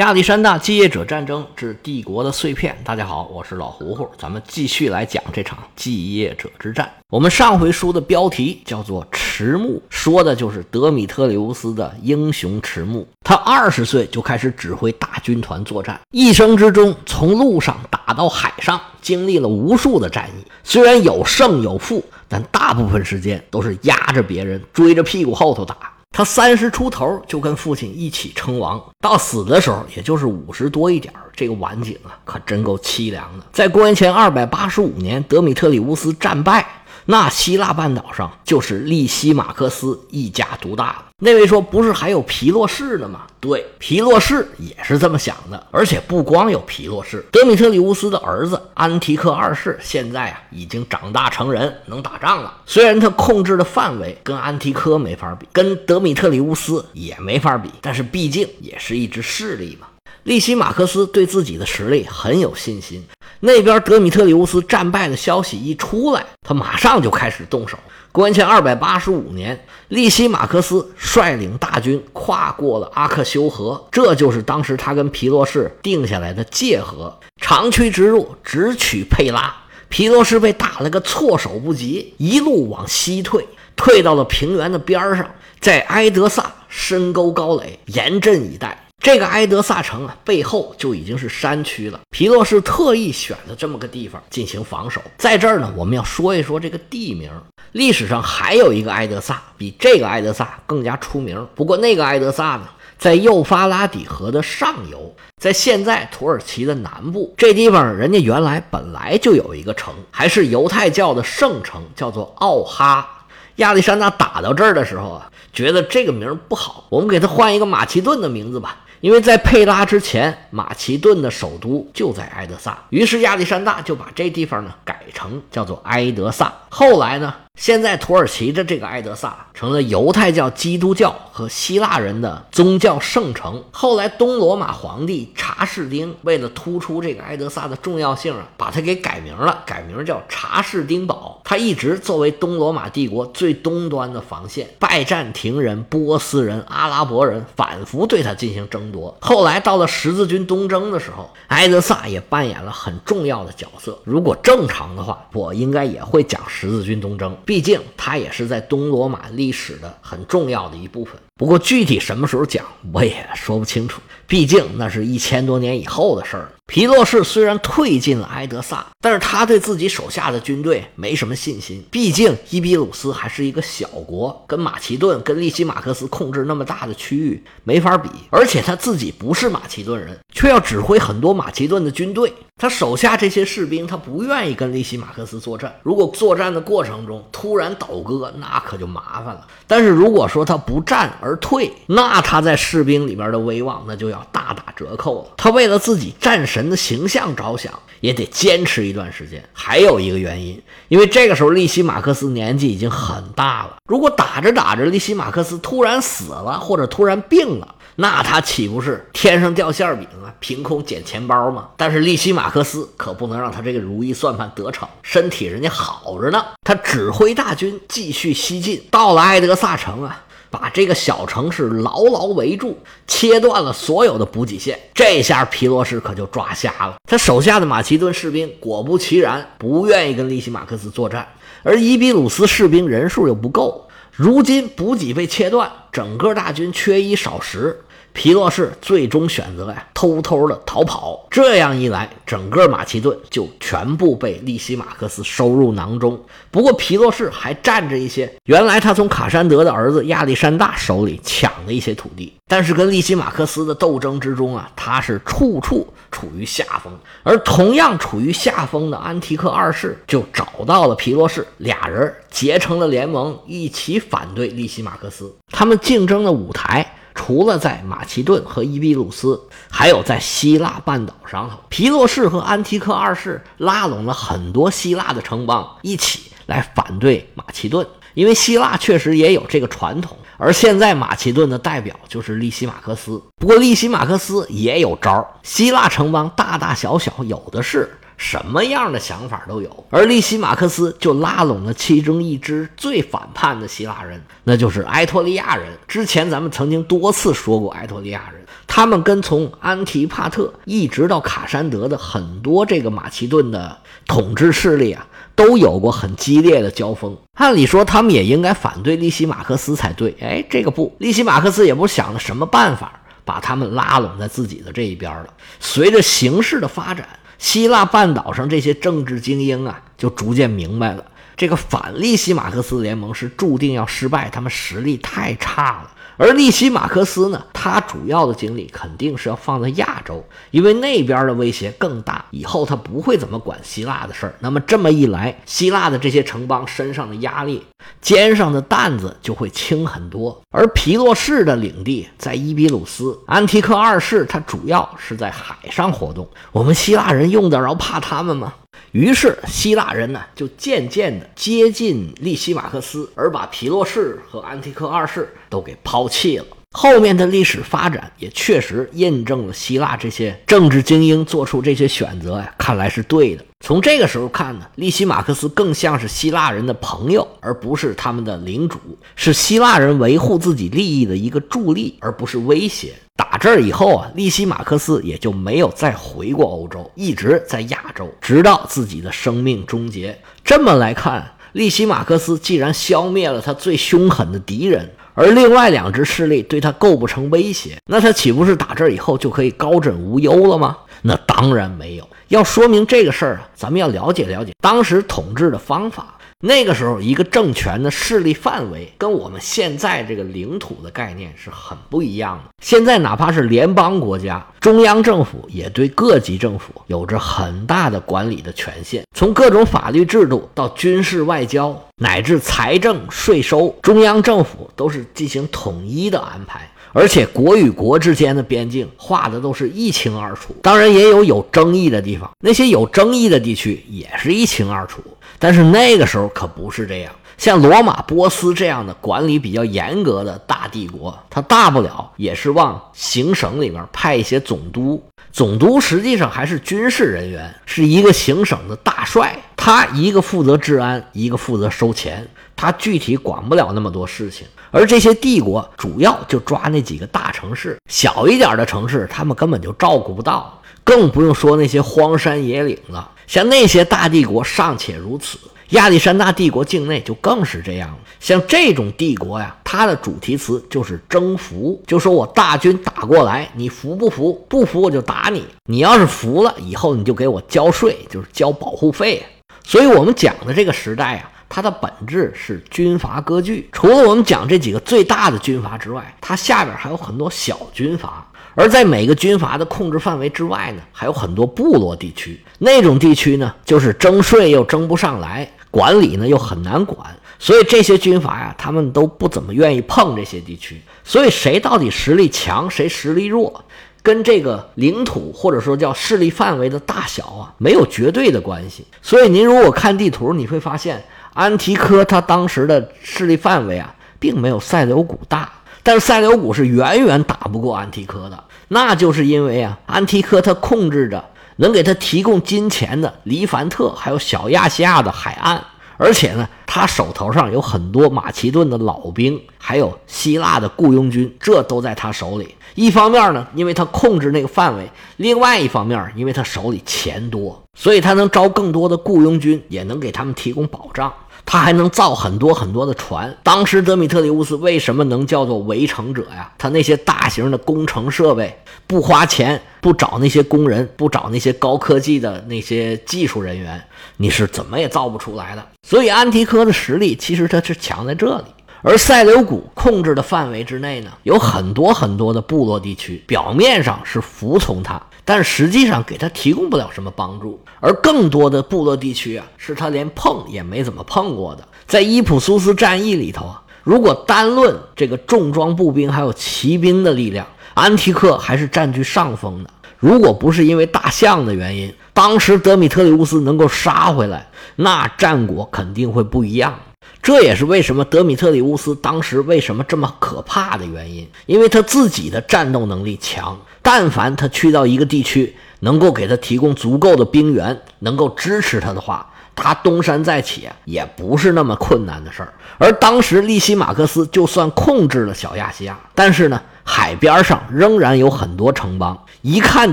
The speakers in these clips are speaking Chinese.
亚历山大继业者战争之帝国的碎片。大家好，我是老胡胡，咱们继续来讲这场继业者之战。我们上回书的标题叫做“迟暮”，说的就是德米特里乌斯的英雄迟暮。他二十岁就开始指挥大军团作战，一生之中从陆上打到海上，经历了无数的战役。虽然有胜有负，但大部分时间都是压着别人，追着屁股后头打。他三十出头就跟父亲一起称王，到死的时候也就是五十多一点这个晚景啊，可真够凄凉的。在公元前二百八十五年，德米特里乌斯战败。那希腊半岛上就是利西马克斯一家独大了。那位说不是还有皮洛士呢吗？对，皮洛士也是这么想的。而且不光有皮洛士，德米特里乌斯的儿子安提克二世现在啊已经长大成人，能打仗了。虽然他控制的范围跟安提柯没法比，跟德米特里乌斯也没法比，但是毕竟也是一支势力嘛。利西马克斯对自己的实力很有信心。那边德米特里乌斯战败的消息一出来，他马上就开始动手。公元前二百八十五年，利西马克斯率领大军跨过了阿克修河，这就是当时他跟皮洛士定下来的界河，长驱直入，直取佩拉。皮洛士被打了个措手不及，一路往西退，退到了平原的边上，在埃德萨深沟高垒，严阵以待。这个埃德萨城啊，背后就已经是山区了。皮洛士特意选的这么个地方进行防守。在这儿呢，我们要说一说这个地名。历史上还有一个埃德萨，比这个埃德萨更加出名。不过那个埃德萨呢，在幼发拉底河的上游，在现在土耳其的南部。这地方人家原来本来就有一个城，还是犹太教的圣城，叫做奥哈。亚历山大打到这儿的时候啊，觉得这个名不好，我们给他换一个马其顿的名字吧。因为在佩拉之前，马其顿的首都就在埃德萨，于是亚历山大就把这地方呢改成叫做埃德萨。后来呢？现在土耳其的这个埃德萨成了犹太教、基督教和希腊人的宗教圣城。后来东罗马皇帝查士丁为了突出这个埃德萨的重要性啊，把它给改名了，改名叫查士丁堡。它一直作为东罗马帝国最东端的防线，拜占庭人、波斯人、阿拉伯人反复对它进行争夺。后来到了十字军东征的时候，埃德萨也扮演了很重要的角色。如果正常的话，我应该也会讲十字军东征。毕竟，它也是在东罗马历史的很重要的一部分。不过，具体什么时候讲，我也说不清楚。毕竟，那是一千多年以后的事儿。皮洛士虽然退进了埃德萨，但是他对自己手下的军队没什么信心。毕竟伊比鲁斯还是一个小国，跟马其顿、跟利西马克斯控制那么大的区域没法比。而且他自己不是马其顿人，却要指挥很多马其顿的军队。他手下这些士兵，他不愿意跟利西马克斯作战。如果作战的过程中突然倒戈，那可就麻烦了。但是如果说他不战而而退，那他在士兵里边的威望那就要大打折扣了。他为了自己战神。的形象着想，也得坚持一段时间。还有一个原因，因为这个时候利西马克斯年纪已经很大了。如果打着打着，利西马克斯突然死了，或者突然病了，那他岂不是天上掉馅饼啊？凭空捡钱包吗？但是利西马克斯可不能让他这个如意算盘得逞，身体人家好着呢。他指挥大军继续西进，到了埃德萨城啊。把这个小城市牢牢围住，切断了所有的补给线。这下皮罗士可就抓瞎了。他手下的马其顿士兵果不其然不愿意跟利西马克斯作战，而伊比鲁斯士兵人数又不够。如今补给被切断，整个大军缺衣少食。皮洛士最终选择呀，偷偷的逃跑。这样一来，整个马其顿就全部被利西马克斯收入囊中。不过，皮洛士还占着一些原来他从卡山德的儿子亚历山大手里抢的一些土地。但是，跟利西马克斯的斗争之中啊，他是处处处于下风。而同样处于下风的安提克二世就找到了皮洛士，俩人结成了联盟，一起反对利西马克斯。他们竞争的舞台。除了在马其顿和伊比鲁斯，还有在希腊半岛上头，皮洛士和安提克二世拉拢了很多希腊的城邦，一起来反对马其顿。因为希腊确实也有这个传统，而现在马其顿的代表就是利西马克斯。不过利西马克斯也有招儿，希腊城邦大大小小有的是。什么样的想法都有，而利西马克斯就拉拢了其中一支最反叛的希腊人，那就是埃托利亚人。之前咱们曾经多次说过埃托利亚人。他们跟从安提帕特一直到卡山德的很多这个马其顿的统治势力啊，都有过很激烈的交锋。按理说，他们也应该反对利西马克斯才对。哎，这个不，利西马克斯也不想了什么办法，把他们拉拢在自己的这一边了。随着形势的发展，希腊半岛上这些政治精英啊，就逐渐明白了，这个反利西马克斯联盟是注定要失败，他们实力太差了。而利西马克斯呢，他主要的精力肯定是要放在亚洲，因为那边的威胁更大。以后他不会怎么管希腊的事儿。那么这么一来，希腊的这些城邦身上的压力、肩上的担子就会轻很多。而皮洛士的领地在伊比鲁斯，安提克二世他主要是在海上活动。我们希腊人用得着怕他们吗？于是希腊人呢，就渐渐地接近利西马克斯，而把皮洛士和安提克二世都给抛弃了。后面的历史发展也确实印证了希腊这些政治精英做出这些选择呀，看来是对的。从这个时候看呢，利西马克斯更像是希腊人的朋友，而不是他们的领主，是希腊人维护自己利益的一个助力，而不是威胁。打这儿以后啊，利西马克斯也就没有再回过欧洲，一直在亚洲，直到自己的生命终结。这么来看，利西马克斯既然消灭了他最凶狠的敌人。而另外两支势力对他构不成威胁，那他岂不是打这儿以后就可以高枕无忧了吗？那当然没有。要说明这个事儿啊，咱们要了解了解当时统治的方法。那个时候，一个政权的势力范围跟我们现在这个领土的概念是很不一样的。现在哪怕是联邦国家，中央政府也对各级政府有着很大的管理的权限，从各种法律制度到军事、外交，乃至财政、税收，中央政府都是进行统一的安排。而且国与国之间的边境画的都是一清二楚，当然也有有争议的地方，那些有争议的地区也是一清二楚。但是那个时候可不是这样，像罗马、波斯这样的管理比较严格的大帝国，它大不了也是往行省里面派一些总督，总督实际上还是军事人员，是一个行省的大帅，他一个负责治安，一个负责收钱，他具体管不了那么多事情。而这些帝国主要就抓那几个大城市，小一点的城市他们根本就照顾不到，更不用说那些荒山野岭了。像那些大帝国尚且如此，亚历山大帝国境内就更是这样了。像这种帝国呀，它的主题词就是征服，就说我大军打过来，你服不服？不服我就打你。你要是服了，以后你就给我交税，就是交保护费。所以我们讲的这个时代啊。它的本质是军阀割据，除了我们讲这几个最大的军阀之外，它下边还有很多小军阀。而在每个军阀的控制范围之外呢，还有很多部落地区。那种地区呢，就是征税又征不上来，管理呢又很难管，所以这些军阀呀，他们都不怎么愿意碰这些地区。所以谁到底实力强，谁实力弱，跟这个领土或者说叫势力范围的大小啊，没有绝对的关系。所以您如果看地图，你会发现。安提柯他当时的势力范围啊，并没有塞琉古大，但是塞琉古是远远打不过安提柯的，那就是因为啊，安提柯他控制着能给他提供金钱的黎凡特还有小亚细亚的海岸，而且呢，他手头上有很多马其顿的老兵，还有希腊的雇佣军，这都在他手里。一方面呢，因为他控制那个范围；另外一方面，因为他手里钱多，所以他能招更多的雇佣军，也能给他们提供保障。他还能造很多很多的船。当时德米特里乌斯为什么能叫做围城者呀？他那些大型的工程设备，不花钱，不找那些工人，不找那些高科技的那些技术人员，你是怎么也造不出来的。所以安提柯的实力其实他是强在这里。而塞琉古控制的范围之内呢，有很多很多的部落地区，表面上是服从他，但实际上给他提供不了什么帮助。而更多的部落地区啊，是他连碰也没怎么碰过的。在伊普苏斯战役里头啊，如果单论这个重装步兵还有骑兵的力量，安提克还是占据上风的。如果不是因为大象的原因，当时德米特里乌斯能够杀回来，那战果肯定会不一样。这也是为什么德米特里乌斯当时为什么这么可怕的原因，因为他自己的战斗能力强，但凡他去到一个地区，能够给他提供足够的兵源，能够支持他的话，他东山再起也不是那么困难的事儿。而当时利西马克斯就算控制了小亚细亚，但是呢，海边上仍然有很多城邦，一看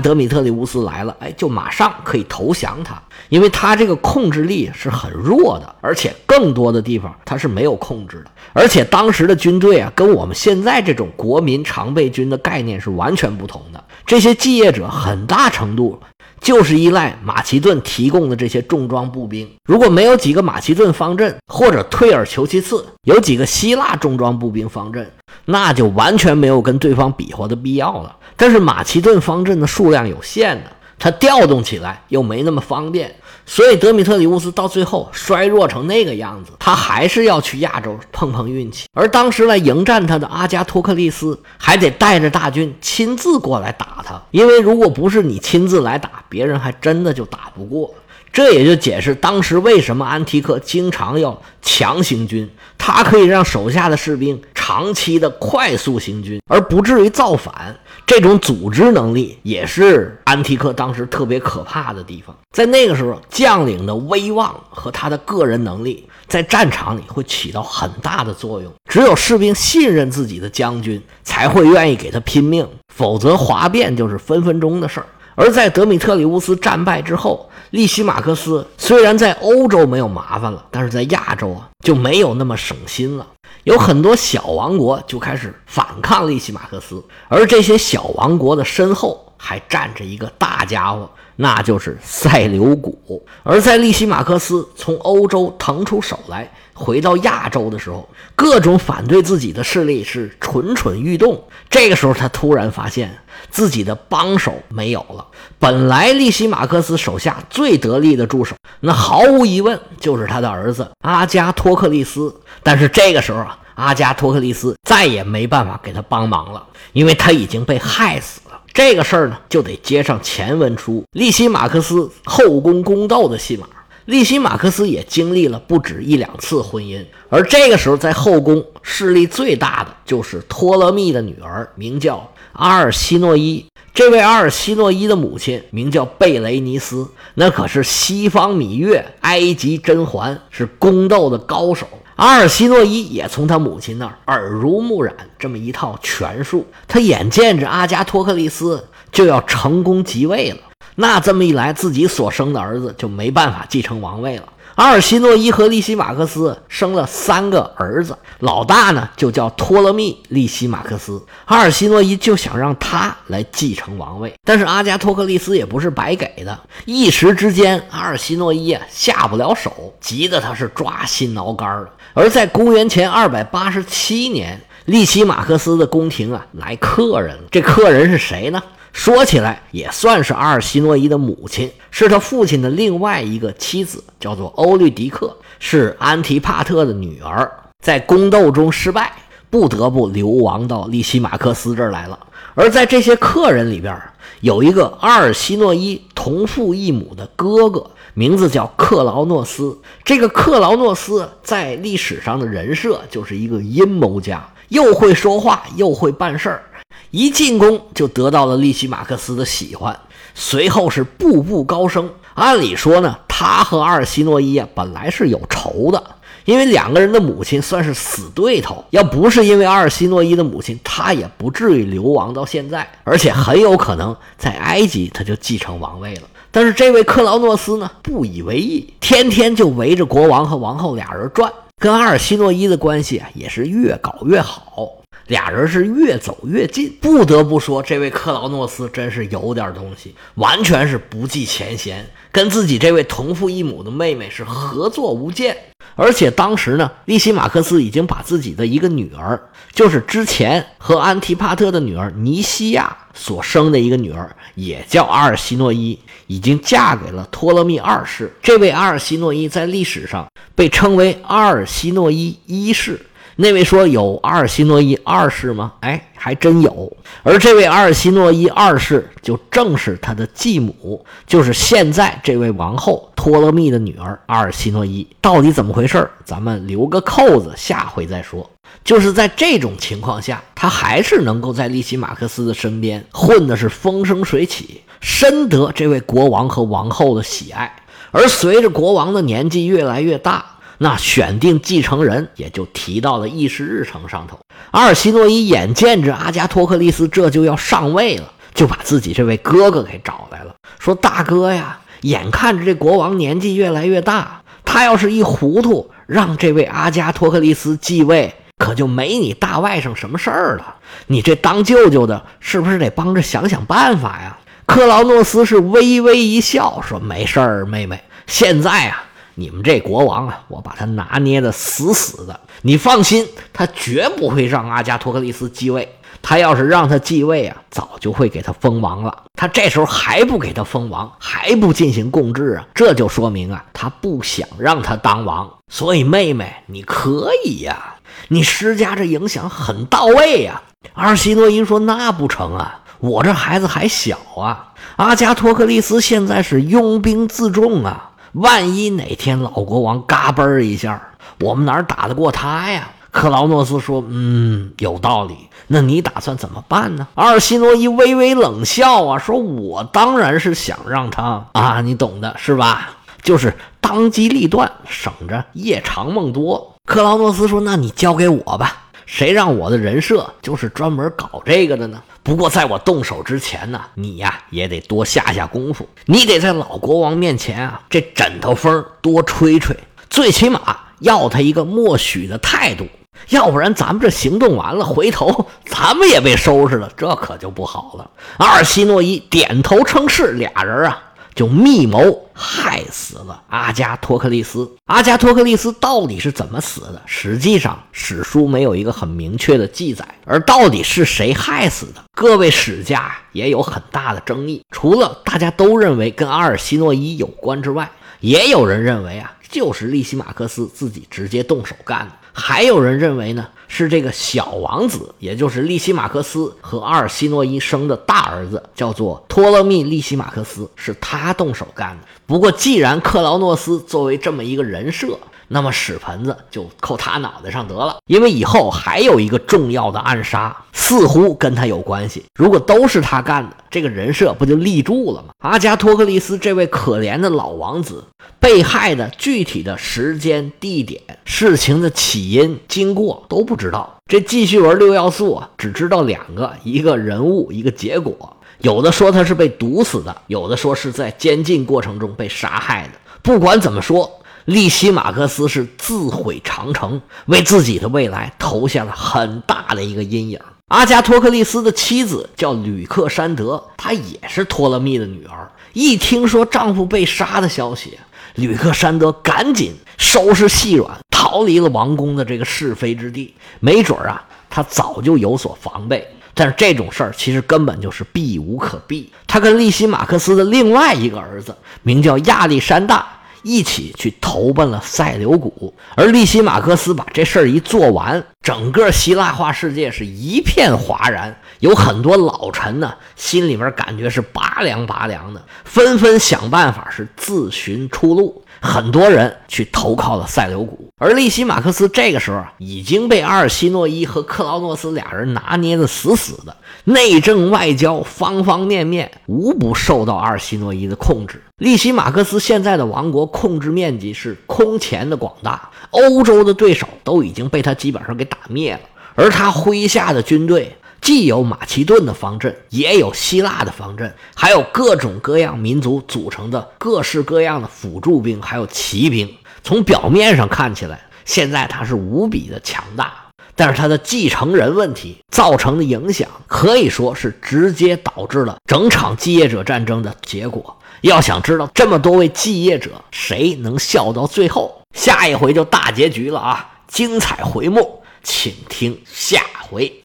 德米特里乌斯来了，哎，就马上可以投降他，因为他这个控制力是很弱的，而且更多的地方他是没有控制的。而且当时的军队啊，跟我们现在这种国民常备军的概念是完全不同的。这些继业者很大程度。就是依赖马其顿提供的这些重装步兵，如果没有几个马其顿方阵，或者退而求其次，有几个希腊重装步兵方阵，那就完全没有跟对方比划的必要了。但是马其顿方阵的数量有限呢，它调动起来又没那么方便。所以德米特里乌斯到最后衰弱成那个样子，他还是要去亚洲碰碰运气。而当时来迎战他的阿加托克利斯还得带着大军亲自过来打他，因为如果不是你亲自来打，别人还真的就打不过。这也就解释当时为什么安提克经常要强行军，他可以让手下的士兵长期的快速行军，而不至于造反。这种组织能力也是安提克当时特别可怕的地方。在那个时候，将领的威望和他的个人能力在战场里会起到很大的作用。只有士兵信任自己的将军，才会愿意给他拼命，否则哗变就是分分钟的事儿。而在德米特里乌斯战败之后，利西马克斯虽然在欧洲没有麻烦了，但是在亚洲啊就没有那么省心了。有很多小王国就开始反抗利西马克斯，而这些小王国的身后还站着一个大家伙，那就是塞琉古。而在利西马克斯从欧洲腾出手来，回到亚洲的时候，各种反对自己的势力是蠢蠢欲动。这个时候，他突然发现自己的帮手没有了。本来利西马克斯手下最得力的助手，那毫无疑问就是他的儿子阿加托克利斯。但是这个时候啊，阿加托克利斯再也没办法给他帮忙了，因为他已经被害死了。这个事儿呢，就得接上前文书利西马克斯后宫宫斗的戏码。利西马克斯也经历了不止一两次婚姻，而这个时候在后宫势力最大的就是托勒密的女儿，名叫阿尔西诺伊。这位阿尔西诺伊的母亲名叫贝雷尼斯，那可是西方芈月、埃及甄嬛，是宫斗的高手。阿尔西诺伊也从他母亲那儿耳濡目染这么一套权术，他眼见着阿加托克利斯就要成功即位了。那这么一来，自己所生的儿子就没办法继承王位了。阿尔西诺伊和利西马克斯生了三个儿子，老大呢就叫托勒密利西马克斯。阿尔西诺伊就想让他来继承王位，但是阿加托克利斯也不是白给的，一时之间阿尔西诺伊啊下不了手，急得他是抓心挠肝了。而在公元前二百八十七年，利西马克斯的宫廷啊来客人了，这客人是谁呢？说起来也算是阿尔西诺伊的母亲，是他父亲的另外一个妻子，叫做欧律狄克，是安提帕特的女儿，在宫斗中失败，不得不流亡到利西马克斯这儿来了。而在这些客人里边，有一个阿尔西诺伊同父异母的哥哥，名字叫克劳诺斯。这个克劳诺斯在历史上的人设就是一个阴谋家，又会说话，又会办事儿。一进宫就得到了利奇马克斯的喜欢，随后是步步高升。按理说呢，他和阿尔西诺伊啊本来是有仇的，因为两个人的母亲算是死对头。要不是因为阿尔西诺伊的母亲，他也不至于流亡到现在，而且很有可能在埃及他就继承王位了。但是这位克劳诺斯呢不以为意，天天就围着国王和王后俩人转，跟阿尔西诺伊的关系啊也是越搞越好。俩人是越走越近，不得不说，这位克劳诺斯真是有点东西，完全是不计前嫌，跟自己这位同父异母的妹妹是合作无间。而且当时呢，利西马克斯已经把自己的一个女儿，就是之前和安提帕特的女儿尼西亚所生的一个女儿，也叫阿尔西诺伊，已经嫁给了托勒密二世。这位阿尔西诺伊在历史上被称为阿尔西诺伊一世。那位说有阿尔西诺伊二世吗？哎，还真有。而这位阿尔西诺伊二世就正是他的继母，就是现在这位王后托勒密的女儿阿尔西诺伊。到底怎么回事？咱们留个扣子，下回再说。就是在这种情况下，他还是能够在利奇马克斯的身边混的是风生水起，深得这位国王和王后的喜爱。而随着国王的年纪越来越大，那选定继承人也就提到了议事日程上头。阿尔西诺伊眼见着阿加托克利斯这就要上位了，就把自己这位哥哥给找来了，说：“大哥呀，眼看着这国王年纪越来越大，他要是一糊涂，让这位阿加托克利斯继位，可就没你大外甥什么事儿了。你这当舅舅的，是不是得帮着想想办法呀？”克劳诺斯是微微一笑，说：“没事儿，妹妹。现在啊，你们这国王啊，我把他拿捏的死死的。你放心，他绝不会让阿加托克利斯继位。他要是让他继位啊，早就会给他封王了。他这时候还不给他封王，还不进行共治啊，这就说明啊，他不想让他当王。所以，妹妹，你可以呀，你施加这影响很到位呀。”阿尔西诺伊说：“那不成啊。”我这孩子还小啊，阿加托克利斯现在是拥兵自重啊，万一哪天老国王嘎嘣一下，我们哪打得过他呀？克劳诺斯说：“嗯，有道理。那你打算怎么办呢？”阿尔西诺伊微微冷笑啊，说：“我当然是想让他啊，你懂的是吧？就是当机立断，省着夜长梦多。”克劳诺斯说：“那你交给我吧。”谁让我的人设就是专门搞这个的呢？不过在我动手之前呢，你呀也得多下下功夫。你得在老国王面前啊，这枕头风多吹吹，最起码要他一个默许的态度。要不然咱们这行动完了，回头咱们也被收拾了，这可就不好了。阿尔西诺伊点头称是，俩人啊。就密谋害死了阿加托克利斯。阿加托克利斯到底是怎么死的？实际上史书没有一个很明确的记载。而到底是谁害死的？各位史家也有很大的争议。除了大家都认为跟阿尔西诺伊有关之外，也有人认为啊，就是利西马克斯自己直接动手干的。还有人认为呢？是这个小王子，也就是利西马克斯和阿尔西诺伊生的大儿子，叫做托勒密利西马克斯，是他动手干的。不过，既然克劳诺斯作为这么一个人设，那么屎盆子就扣他脑袋上得了，因为以后还有一个重要的暗杀，似乎跟他有关系。如果都是他干的，这个人设不就立住了吗？阿加托克利斯这位可怜的老王子被害的具体的时间、地点、事情的起因、经过都不知道。这记叙文六要素啊，只知道两个：一个人物，一个结果。有的说他是被毒死的，有的说是在监禁过程中被杀害的。不管怎么说。利西马克斯是自毁长城，为自己的未来投下了很大的一个阴影。阿加托克利斯的妻子叫吕克珊德，她也是托勒密的女儿。一听说丈夫被杀的消息，吕克珊德赶紧收拾细软，逃离了王宫的这个是非之地。没准啊，她早就有所防备，但是这种事儿其实根本就是避无可避。他跟利西马克斯的另外一个儿子名叫亚历山大。一起去投奔了塞琉古，而利西马克斯把这事儿一做完，整个希腊化世界是一片哗然。有很多老臣呢，心里面感觉是拔凉拔凉的，纷纷想办法是自寻出路。很多人去投靠了塞琉古，而利西马克斯这个时候已经被阿尔西诺伊和克劳诺斯俩人拿捏的死死的，内政外交方方面面无不受到阿尔西诺伊的控制。利西马克斯现在的王国控制面积是空前的广大，欧洲的对手都已经被他基本上给打灭了，而他麾下的军队。既有马其顿的方阵，也有希腊的方阵，还有各种各样民族组成的各式各样的辅助兵，还有骑兵。从表面上看起来，现在他是无比的强大，但是他的继承人问题造成的影响，可以说是直接导致了整场继业者战争的结果。要想知道这么多位继业者谁能笑到最后，下一回就大结局了啊！精彩回目，请听下回。